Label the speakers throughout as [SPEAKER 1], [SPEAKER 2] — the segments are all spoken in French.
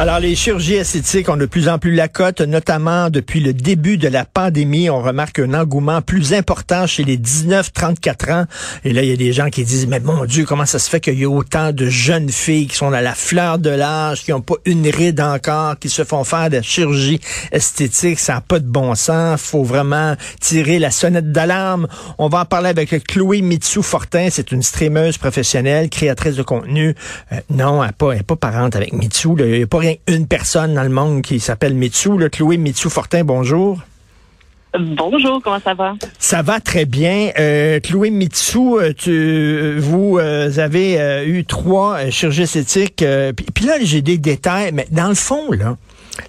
[SPEAKER 1] Alors, les chirurgies esthétiques ont de plus en plus la cote, notamment depuis le début de la pandémie. On remarque un engouement plus important chez les 19-34 ans. Et là, il y a des gens qui disent, mais mon Dieu, comment ça se fait qu'il y a autant de jeunes filles qui sont à la fleur de l'âge, qui n'ont pas une ride encore, qui se font faire de la chirurgie esthétique. Ça n'a pas de bon sens. faut vraiment tirer la sonnette d'alarme. On va en parler avec Chloé Mitsou-Fortin. C'est une streameuse professionnelle, créatrice de contenu. Euh, non, elle n'est pas, pas parente avec Mitsou. Une personne dans le monde qui s'appelle Mitsou. Le Chloé Mitsou-Fortin, bonjour.
[SPEAKER 2] Bonjour, comment ça va?
[SPEAKER 1] Ça va très bien. Euh, Chloé Mitsou, euh, tu, vous euh, avez eu trois chirurgies esthétiques. Puis là, j'ai des détails, mais dans le fond, là,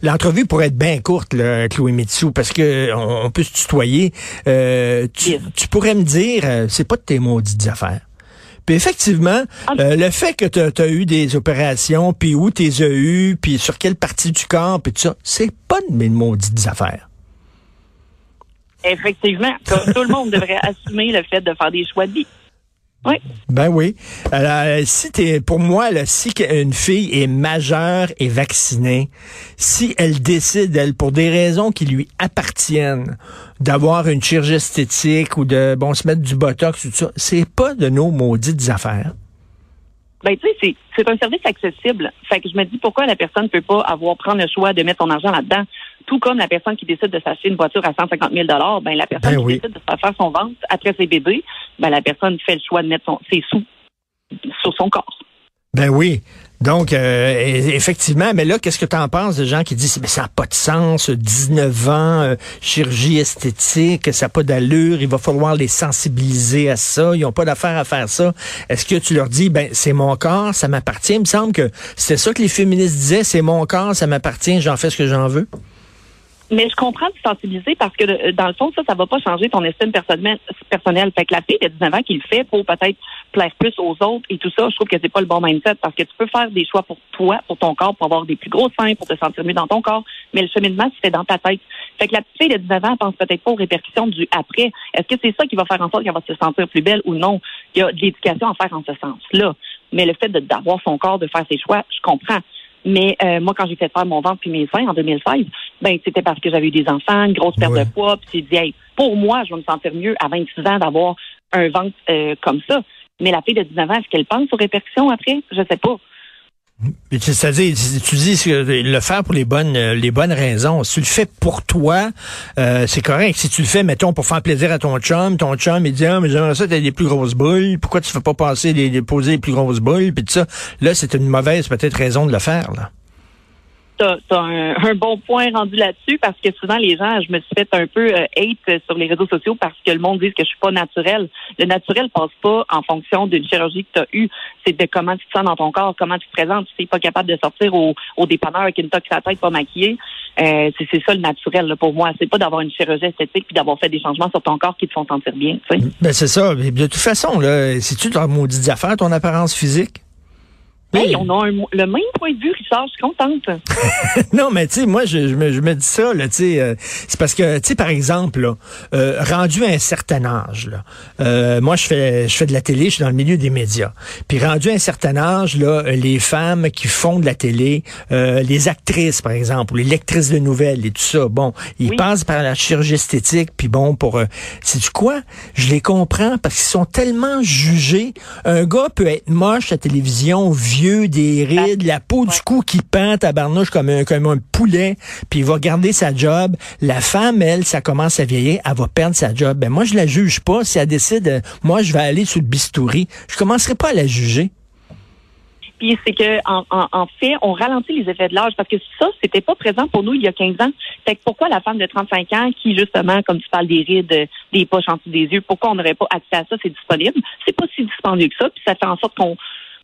[SPEAKER 1] L'entrevue pourrait être bien courte, là, Chloé Mitsou, parce que on, peut se tutoyer. Tu, tu, pourrais me dire, c'est pas de tes maudites affaires. Puis effectivement, ah. euh, le fait que tu as, eu des opérations, puis où tu les as eu, puis sur quelle partie du corps, puis tout ça, c'est pas de mes maudites affaires.
[SPEAKER 2] Effectivement, tout le monde devrait assumer le fait de faire des choix de vie. Oui.
[SPEAKER 1] Ben oui. Alors, si t'es, pour moi, là, si une fille est majeure et vaccinée, si elle décide, elle, pour des raisons qui lui appartiennent, d'avoir une chirurgie esthétique ou de, bon, se mettre du botox ou tout ça, c'est pas de nos maudites affaires.
[SPEAKER 2] Ben, tu sais, c'est un service accessible. Fait que je me dis pourquoi la personne ne peut pas avoir prendre le choix de mettre son argent là-dedans? Tout comme la personne qui décide de s'acheter une voiture à 150 000 ben la personne ben qui décide de faire son ventre après ses bébés, ben la personne fait le choix de mettre son, ses sous sur son corps.
[SPEAKER 1] Ben oui. Donc, euh, effectivement, mais là, qu'est-ce que tu en penses de gens qui disent, mais ça n'a pas de sens, 19 ans, euh, chirurgie esthétique, ça n'a pas d'allure, il va falloir les sensibiliser à ça, ils n'ont pas d'affaire à faire ça. Est-ce que tu leur dis, ben, c'est mon corps, ça m'appartient? Il me semble que c'était ça que les féministes disaient, c'est mon corps, ça m'appartient, j'en fais ce que j'en veux.
[SPEAKER 2] Mais je comprends de sensibiliser parce que euh, dans le fond, ça, ça va pas changer ton estime personnelle. Fait que la fille de 19 ans qui le fait pour peut-être plaire plus aux autres et tout ça, je trouve que c'est pas le bon mindset parce que tu peux faire des choix pour toi, pour ton corps, pour avoir des plus gros seins, pour te sentir mieux dans ton corps, mais le cheminement fait dans ta tête. Fait que la petite fille de 19 ans pense peut-être pas aux répercussions du après. Est-ce que c'est ça qui va faire en sorte qu'elle va se sentir plus belle ou non? Il y a de l'éducation à faire en ce sens-là. Mais le fait d'avoir son corps, de faire ses choix, je comprends. Mais euh, moi, quand j'ai fait faire mon ventre puis mes seins en 2016, ben c'était parce que j'avais eu des enfants, une grosse perte de poids, puis j'ai dit, hey, pour moi, je vais me sentir mieux à 26 ans d'avoir un ventre euh, comme ça. Mais la fille de 19 ans, est-ce qu'elle pense aux répercussions après? Je sais pas.
[SPEAKER 1] C'est-à-dire, tu dis le faire pour les bonnes euh, les bonnes raisons. Si tu le fais pour toi, euh, c'est correct. Si tu le fais, mettons, pour faire plaisir à ton chum, ton chum, il dit, ah, mais j'aimerais ça, t'as des plus grosses boules. Pourquoi tu fais pas passer, des, poser les plus grosses boules, puis ça? Là, c'est une mauvaise, peut-être, raison de le faire, là
[SPEAKER 2] tu as, un, bon point rendu là-dessus parce que souvent les gens, je me suis fait un peu euh, hate sur les réseaux sociaux parce que le monde dit que je suis pas naturelle. Le naturel passe pas en fonction d'une chirurgie que tu as eue. C'est de comment tu te sens dans ton corps, comment tu te présentes. Tu n'es pas capable de sortir au, au dépanneur avec une toque la tête pas maquillée. Euh, c'est ça le naturel là, pour moi. C'est pas d'avoir une chirurgie esthétique puis d'avoir fait des changements sur ton corps qui te font sentir bien. Tu.
[SPEAKER 1] Ben c'est ça. De toute façon, là, c'est-tu ta maudite affaire, ton apparence physique?
[SPEAKER 2] Hey, on a le même point de vue, Richard, je suis contente.
[SPEAKER 1] non, mais tu sais, moi, je, me, je, me, dis ça, là, tu sais, euh, c'est parce que, tu sais, par exemple, là, euh, rendu à un certain âge, là, euh, moi, je fais, je fais de la télé, je suis dans le milieu des médias. Puis rendu à un certain âge, là, les femmes qui font de la télé, les actrices, par exemple, ou les lectrices de nouvelles et tout ça, bon, ils passent par la chirurgie esthétique, puis bon, pour, c'est du quoi? Je les comprends parce qu'ils sont tellement jugés. Un gars peut être moche à la télévision, des rides, la peau du cou qui pend à barnouche comme un, comme un poulet, puis il va garder sa job. La femme, elle, ça commence à vieillir, elle va perdre sa job. Ben moi, je la juge pas. Si elle décide, euh, moi, je vais aller sur le bistouri, je commencerai pas à la juger.
[SPEAKER 2] Puis c'est que en, fait, on ralentit les effets de l'âge parce que ça, c'était pas présent pour nous il y a 15 ans. Fait que pourquoi la femme de 35 ans qui justement, comme tu parles des rides, des poches en dessous des yeux, pourquoi on n'aurait pas accès à ça? C'est disponible. C'est pas si dispendieux que ça. Puis ça fait en sorte qu'on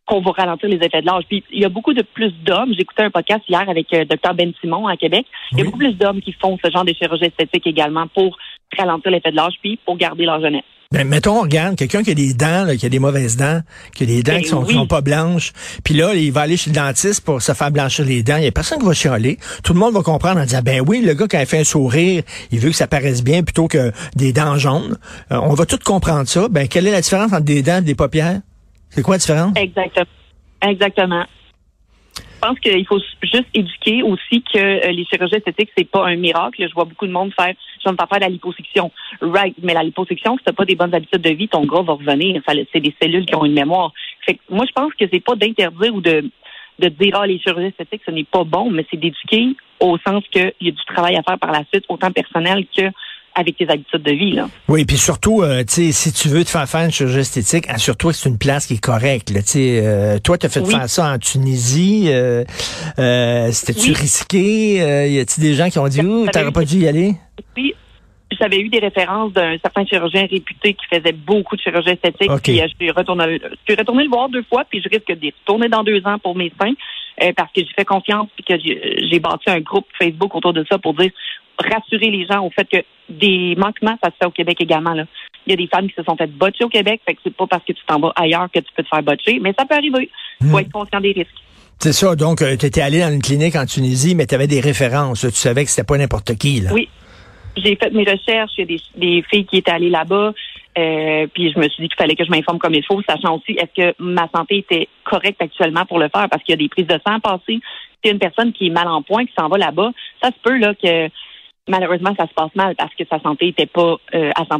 [SPEAKER 2] qu'on va ralentir les effets de l'âge. Puis il y a beaucoup de plus d'hommes. J'écoutais un podcast hier avec euh, Dr Ben Simon à Québec. Il y a beaucoup plus d'hommes qui font ce genre de chirurgie esthétique également pour ralentir l'effet de l'âge puis pour garder leur jeunesse.
[SPEAKER 1] Ben, mettons, regarde, quelqu'un qui a des dents, là, qui a des mauvaises dents, qui a des dents
[SPEAKER 2] Ben
[SPEAKER 1] qui sont, qui sont pas blanches, puis là, il va aller chez le dentiste pour se faire blanchir les dents. Il y a personne qui va chialer. Tout le monde va comprendre en disant, ben oui, le gars qui a fait un sourire, il veut que ça paraisse bien plutôt que des dents jaunes. Euh, on va tout comprendre ça. Ben, quelle est la différence entre des dents et des paupières? C'est quoi la?
[SPEAKER 2] Exactement. Exactement. Je pense qu'il faut juste éduquer aussi que euh, les chirurgies esthétiques, c'est pas un miracle. Je vois beaucoup de monde faire, je vais me faire de la liposuction. Right. Mais la liposuction, si t'as pas des bonnes habitudes de vie, ton gras va revenir. C'est des cellules qui ont une mémoire. Fait que moi, je pense que c'est pas d'interdire ou de, de dire, ah, les chirurgies esthétiques, ce n'est pas bon, mais c'est d'éduquer au sens qu'il y a du travail à faire par la suite, autant personnel que avec tes habitudes de vie, là.
[SPEAKER 1] Oui, puis surtout, euh, tu sais, si tu veux te faire faire une chirurgie esthétique, assure-toi que c'est une place qui est correcte. Là, euh, toi, tu as fait
[SPEAKER 2] Oui.
[SPEAKER 1] faire ça en Tunisie. Euh, euh, C'était-tu
[SPEAKER 2] Oui.
[SPEAKER 1] risqué? Y a-t-il des gens qui ont dit, ouh, t'aurais pas dû y aller?
[SPEAKER 2] Puis, j'avais eu des références d'un certain chirurgien réputé qui faisait beaucoup de chirurgie esthétique. Puis, je suis retournée, je suis retournée le voir deux fois, puis je risque d'y retourner dans deux ans pour mes seins, euh, parce que j'ai fait confiance, puis que j'ai bâti un groupe Facebook autour de ça pour dire rassurer les gens au fait que des manquements, ça se fait au Québec également. Là. Il y a des femmes qui se sont faites botcher au Québec, fait que c'est pas parce que tu t'en vas ailleurs que tu peux te faire botcher, mais ça peut arriver. Il faut
[SPEAKER 1] Hmm.
[SPEAKER 2] être conscient des risques.
[SPEAKER 1] C'est ça, donc tu étais allé dans une clinique en Tunisie, mais tu avais des références. Tu savais que c'était pas n'importe qui. Là.
[SPEAKER 2] Oui. J'ai fait mes recherches, il y a des, des filles qui étaient allées là-bas, euh, puis je me suis dit qu'il fallait que je m'informe comme il faut, sachant aussi est-ce que ma santé était correcte actuellement pour le faire, parce qu'il y a des prises de sang à passer. C'est une personne qui est mal en point, qui s'en va là-bas, ça se peut là que malheureusement ça se passe mal parce que sa santé n'était pas euh, à 100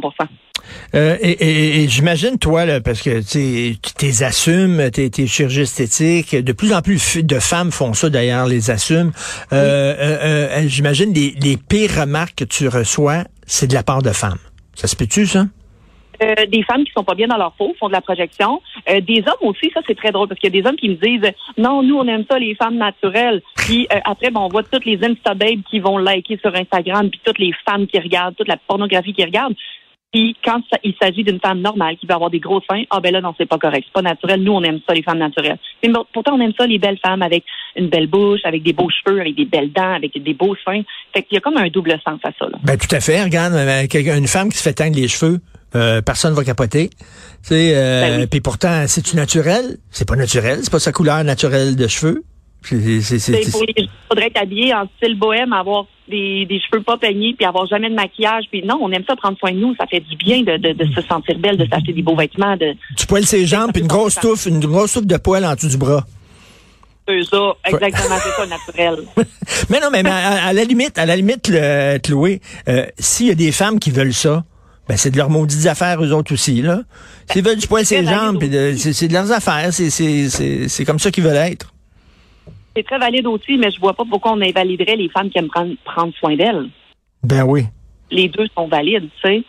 [SPEAKER 1] Euh, et et- et j'imagine, toi, là, parce que tu t'es assumes, t'es es chirurgie esthétique, de plus en plus de femmes font ça d'ailleurs, les assument. Euh, euh, euh, j'imagine les, les pires remarques que tu reçois, c'est de la part de femmes. Ça se peut-tu, ça?
[SPEAKER 2] Euh, des femmes qui sont pas bien dans leur peau, font de la projection. Euh, des hommes aussi, ça c'est très drôle parce qu'il y a des hommes qui me disent non, nous on aime ça les femmes naturelles. Puis euh, après, bon, on voit toutes les Insta babes qui vont liker sur Instagram, puis toutes les femmes qui regardent, toute la pornographie qui regardent. Puis quand il s'agit d'une femme normale qui va avoir des gros seins, ah ben là non c'est pas correct, c'est pas naturel. Nous on aime ça les femmes naturelles. Mais pourtant on aime ça les belles femmes avec une belle bouche, avec des beaux cheveux, avec des belles dents, avec des beaux seins. Fait qu'il y a comme un double sens à ça. Là.
[SPEAKER 1] Ben tout à fait. Regarde, une femme qui se fait teindre les cheveux, euh, personne va capoter. Tu sais, euh,
[SPEAKER 2] Ben oui.
[SPEAKER 1] puis pourtant, c'est-tu naturel? C'est pas naturel, c'est pas sa couleur naturelle de cheveux. C'est- c'est- c'est-
[SPEAKER 2] C'est pour les gens, il faudrait être habillé en style bohème, avoir des, des cheveux pas peignés, puis avoir jamais de maquillage. Puis non, on aime ça prendre soin de nous. Ça fait du bien de, de, de se sentir belle, de s'acheter des beaux vêtements, de
[SPEAKER 1] Tu poiles ses jambes, puis une grosse touffe, une grosse touffe de poils en dessous du bras.
[SPEAKER 2] faire ça. Exactement, c'est ça, naturel.
[SPEAKER 1] Mais non, mais, mais à, à la limite, à la limite, le, Chloé, euh, s'il y a des femmes qui veulent ça, ben c'est de leurs maudites affaires eux autres aussi là. S'ils veulent du poil ses jambes, c'est de leurs affaires, c'est comme ça qu'ils veulent être.
[SPEAKER 2] C'est très valide aussi, mais je vois pas pourquoi on invaliderait les femmes qui aiment prendre, prendre soin d'elles.
[SPEAKER 1] Ben oui.
[SPEAKER 2] Les deux sont valides, tu sais.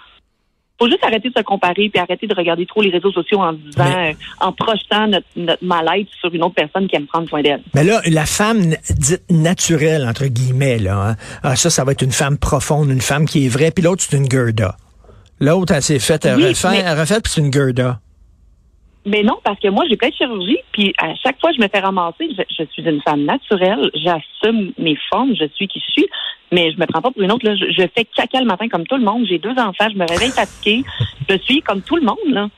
[SPEAKER 2] Faut juste arrêter de se comparer puis arrêter de regarder trop les réseaux sociaux en disant,
[SPEAKER 1] Mais-
[SPEAKER 2] euh, en projetant notre, notre mal-être sur une autre personne qui aime prendre soin d'elle.
[SPEAKER 1] Mais là, la femme dite naturelle, entre guillemets, là, hein, ah, ça, ça va être une femme profonde, une femme qui est vraie, puis l'autre, c'est une Gerda. L'autre, elle s'est faite, elle
[SPEAKER 2] Oui,
[SPEAKER 1] refait,
[SPEAKER 2] mais-
[SPEAKER 1] elle refait, puis c'est une Gerda.
[SPEAKER 2] Mais non, parce que moi, j'ai plein de chirurgie, puis à chaque fois, je me fais ramasser. Je, je suis une femme naturelle, j'assume mes formes, je suis qui je suis, mais je me prends pas pour une autre. Là. Je, je fais caca le matin comme tout le monde. J'ai deux enfants, je me réveille fatiguée. Je suis comme tout le monde. Là.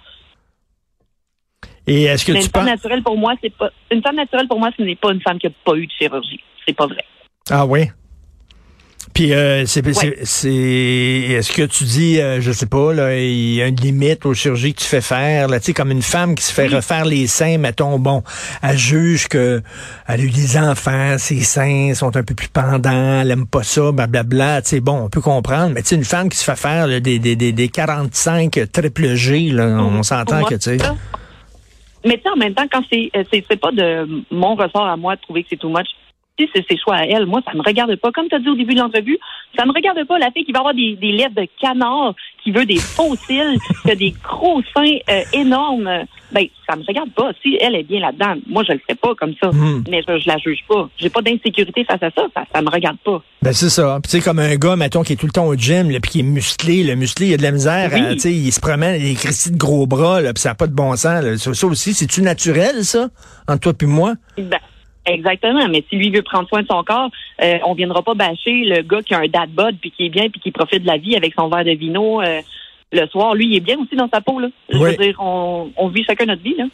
[SPEAKER 1] Et est-ce que
[SPEAKER 2] Mais
[SPEAKER 1] tu
[SPEAKER 2] une femme
[SPEAKER 1] penses...
[SPEAKER 2] naturelle pour moi, c'est pas une femme naturelle pour moi, ce n'est pas une femme qui a pas eu de chirurgie. C'est pas vrai.
[SPEAKER 1] Ah oui? Puis euh, c'est
[SPEAKER 2] Ouais.
[SPEAKER 1] c'est- est-ce que tu dis euh, je sais pas là il y a une limite aux chirurgies que tu fais faire là tu sais comme une femme qui se fait
[SPEAKER 2] Oui.
[SPEAKER 1] refaire les seins mettons bon elle juge que elle a eu des enfants ses seins sont un peu plus pendants elle aime pas ça blablabla tu sais bon on peut comprendre mais tu sais une femme qui se fait faire là, des, des, des, des 45 triple G là on s'entend
[SPEAKER 2] Pour
[SPEAKER 1] que tu sais.
[SPEAKER 2] Mais tu sais, en même temps, quand c'est euh, c'est c'est pas de mon ressort à moi de trouver que c'est too much. C'est ses choix à elle, moi, ça me regarde pas. Comme tu as dit au début de l'entrevue, ça me regarde pas la fille qui va avoir des, des lettres de canard, qui veut des faux cils, qui a des gros seins euh, énormes. Ben, ça me regarde pas. Si elle est bien là-dedans, moi, je le ferai pas comme ça.
[SPEAKER 1] Hmm.
[SPEAKER 2] Mais je, je la juge pas. J'ai pas d'insécurité face à ça. Ça, ça me regarde pas.
[SPEAKER 1] Ben c'est ça. Puis tu sais comme un gars mettons qui est tout le temps au gym là, puis qui est musclé, le musclé il a de la misère,
[SPEAKER 2] Oui.
[SPEAKER 1] à- tu sais il se promène des cristis de gros bras là, puis ça n'a pas de bon sens. Là. Ça, ça aussi c'est tu naturel ça entre toi puis moi?
[SPEAKER 2] Ben, exactement. Mais si lui veut prendre soin de son corps, euh, on viendra pas bâcher le gars qui a un dad bod puis qui est bien puis qui profite de la vie avec son verre de vino. euh, le soir, lui, il est bien aussi dans sa peau. Là. Je
[SPEAKER 1] Oui.
[SPEAKER 2] veux dire, on, on vit chacun notre vie. Là.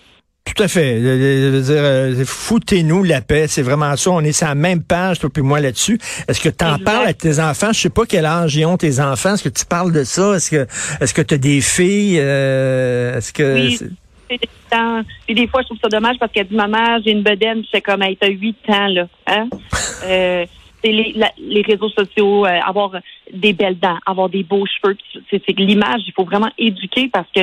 [SPEAKER 1] Tout à fait. Je veux dire, euh, foutez-nous la paix. C'est vraiment ça. On est sur la même page, toi puis moi, là-dessus. Est-ce que tu en
[SPEAKER 2] Exact.
[SPEAKER 1] parles à tes enfants? Je sais pas quel âge ils ont, tes enfants. Est-ce que tu parles de ça? Est-ce que est-ce que tu as des filles? Euh, est-ce que...
[SPEAKER 2] Oui.
[SPEAKER 1] c'est-
[SPEAKER 2] Puis des puis fois, je trouve ça dommage parce qu'elle dit Maman, j'ai une bedaine, je fais comme hey, t'as 8 ans, là. Hein? euh, c'est les, la- les réseaux sociaux, euh, avoir des belles dents, avoir des beaux cheveux. puis C'est l'image, il faut vraiment éduquer parce que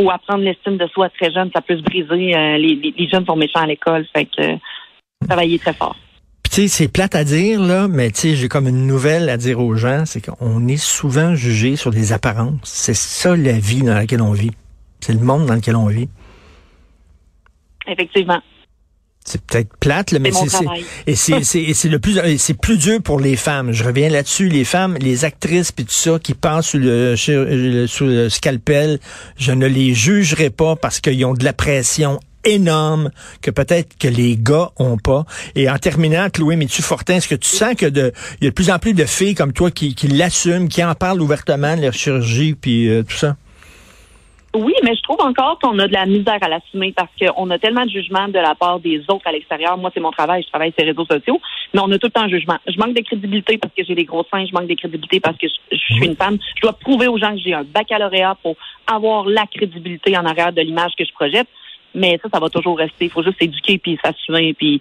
[SPEAKER 2] faut apprendre l'estime de soi très jeune, ça peut se briser. euh, les, les- les jeunes sont méchants à l'école, fait que euh, travailler très fort.
[SPEAKER 1] Puis tu sais, c'est plate à dire, là, mais tu sais, j'ai comme une nouvelle à dire aux gens, c'est qu'on est souvent jugé sur des apparences. C'est ça la vie dans laquelle on vit. C'est le monde dans lequel on vit.
[SPEAKER 2] Effectivement.
[SPEAKER 1] C'est peut-être plate, là, mais c'est c'est- le plus c'est plus dur pour les femmes. Je reviens là-dessus, les femmes, les actrices puis tout ça qui passent sous le sous le scalpel, je ne les jugerai pas parce qu'ils ont de la pression énorme que peut-être que les gars ont pas. Et en terminant, Chloé Mitu Fortin, est-ce que tu sens que de il y a de plus en plus de filles comme toi qui, qui l'assument, qui en parlent ouvertement de leur chirurgie puis euh, tout ça?
[SPEAKER 2] Oui, mais je trouve encore qu'on a de la misère à l'assumer parce qu'on a tellement de jugement de la part des autres à l'extérieur. Moi, c'est mon travail, je travaille sur les réseaux sociaux, mais on a tout le temps un jugement. Je manque de crédibilité parce que j'ai des gros seins, je manque de crédibilité parce que je, je suis une femme. Je dois prouver aux gens que j'ai un baccalauréat pour avoir la crédibilité en arrière de l'image que je projette. Mais ça, ça va toujours rester. Il faut juste s'éduquer puis s'assumer. Puis...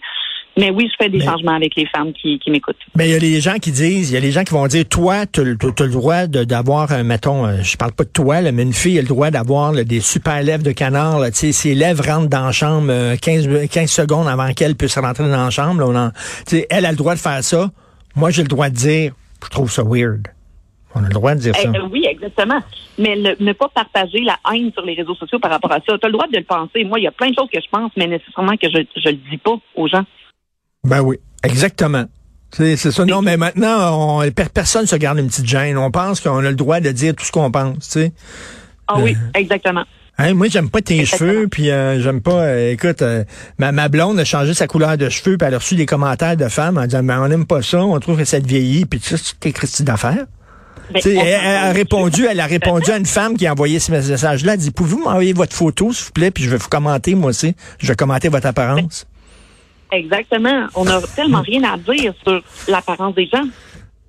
[SPEAKER 2] Mais oui, je fais des
[SPEAKER 1] Mais-
[SPEAKER 2] changements avec les femmes qui, qui m'écoutent.
[SPEAKER 1] Mais il y a les gens qui disent, il y a les gens qui vont dire, toi, tu as, le droit d'avoir, euh, mettons, euh, je parle pas de toi, là, mais une fille a le droit d'avoir des super lèvres de canard. Là, tu sais, ses lèvres rentrent dans la chambre euh, 15, 15 secondes avant qu'elle puisse rentrer dans la chambre. Là, on en- elle a le droit de faire ça. Moi, j'ai le droit de dire, je trouve ça weird. On a le droit de dire
[SPEAKER 2] Eh,
[SPEAKER 1] ça.
[SPEAKER 2] euh, oui, exactement. Mais le- ne pas partager la haine sur les réseaux sociaux par rapport à ça. Tu as le droit de le penser. Moi, il y a plein de choses que je pense, mais nécessairement que je je le dis pas aux gens.
[SPEAKER 1] Ben oui, exactement. C'est ça. Non, mais maintenant, on, per- personne se garde une petite gêne. On pense qu'on a le droit de dire tout ce qu'on pense, tu sais.
[SPEAKER 2] Ah oui, exactement.
[SPEAKER 1] Hein, moi, j'aime pas tes
[SPEAKER 2] Exactement.
[SPEAKER 1] cheveux, puis euh, j'aime pas. euh, écoute, euh, ma, ma blonde a changé sa couleur de cheveux, puis elle a reçu des commentaires de femmes en disant, ben, on n'aime pas ça, on trouve que ça te vieillit, puis tu sais, c'est tes Christy d'affaires.
[SPEAKER 2] Ben,
[SPEAKER 1] elle, elle a répondu, elle a répondu à une femme qui a envoyé ce message-là. Elle dit, pouvez-vous m'envoyer votre photo, s'il vous plaît, puis je vais vous commenter, moi aussi. Je vais commenter votre apparence.
[SPEAKER 2] Exactement. On a tellement rien à dire sur l'apparence des gens.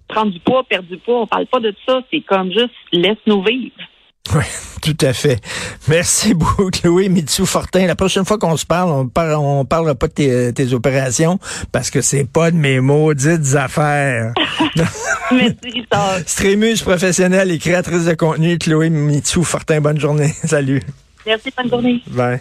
[SPEAKER 2] Prendre du poids, perdre du poids, on parle pas de ça. C'est comme juste laisse-nous vivre.
[SPEAKER 1] Oui, tout à fait. Merci beaucoup, Chloé Mitsou Fortin. La prochaine fois qu'on se parle, on par, on parlera pas de tes, tes opérations parce que c'est pas de mes maudites affaires.
[SPEAKER 2] Merci.
[SPEAKER 1] Strémus professionnelle et créatrice de contenu, Chloé Mitsou Fortin. Bonne journée. Salut.
[SPEAKER 2] Merci, bonne journée.
[SPEAKER 1] Bye.